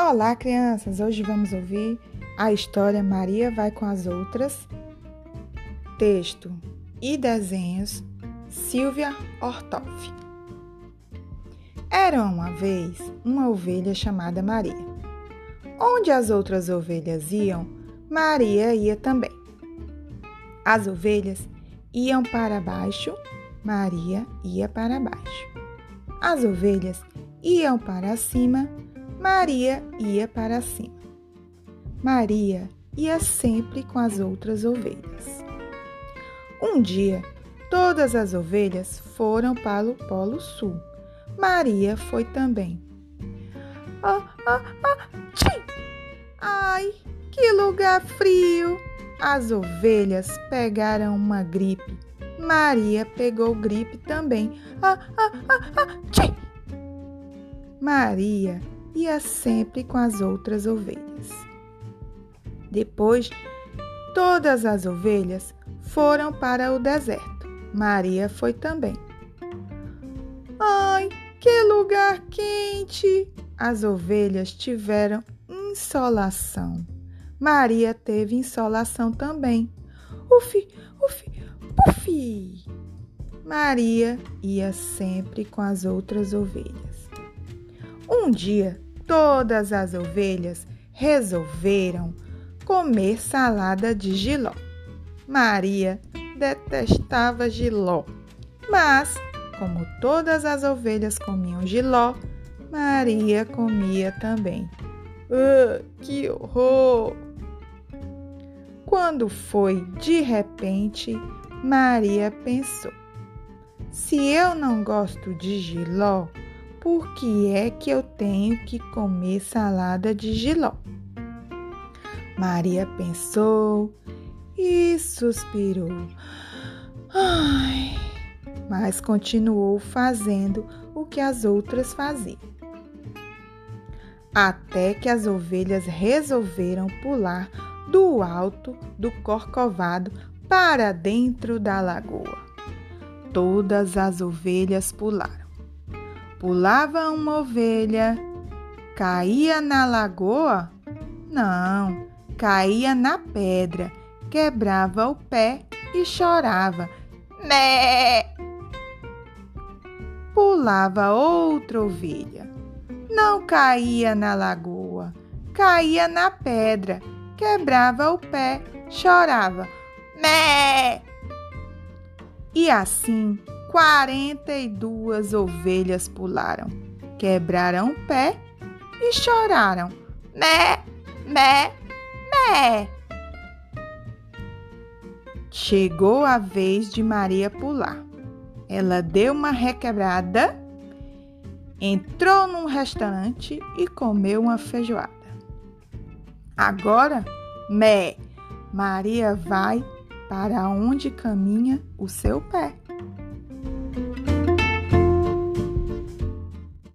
Olá, crianças! Hoje vamos ouvir a história Maria vai com as outras. Texto e desenhos Silvia Ortoff. Era uma vez uma ovelha chamada Maria. Onde as outras ovelhas iam, Maria ia também. As ovelhas iam para baixo, Maria ia para baixo. As ovelhas iam para cima, Maria ia para cima. Maria ia sempre com as outras ovelhas. Um dia, todas as ovelhas foram para o Polo Sul. Maria foi também. Ah, ah, ah, tchim! Ai, que lugar frio! As ovelhas pegaram uma gripe. Maria pegou gripe também. Ah, ah, ah, ah, tchim! Maria ia sempre com as outras ovelhas. Depois, todas as ovelhas foram para o deserto. Maria foi também. Ai, que lugar quente! As ovelhas tiveram insolação. Maria teve insolação também. Ufi, ufi, pufi! Maria ia sempre com as outras ovelhas. Um dia, todas as ovelhas resolveram comer salada de giló. Maria detestava giló, mas, como todas as ovelhas comiam giló, Maria comia também. Uh, que horror! Quando foi de repente, Maria pensou: se eu não gosto de giló, por que é que eu tenho que comer salada de giló? Maria pensou e suspirou. Ai, mas continuou fazendo o que as outras faziam. Até que as ovelhas resolveram pular do alto do corcovado para dentro da lagoa. Todas as ovelhas pularam. Pulava uma ovelha, caía na lagoa? Não, caía na pedra, quebrava o pé e chorava. Né! Pulava outra ovelha. Não caía na lagoa, caía na pedra, quebrava o pé, chorava. Mé! E assim quarenta e duas ovelhas pularam, quebraram o pé e choraram. Mé, mé, mé. Chegou a vez de Maria pular. Ela deu uma requebrada, entrou num restaurante e comeu uma feijoada. Agora, mé, Maria vai para onde caminha o seu pé.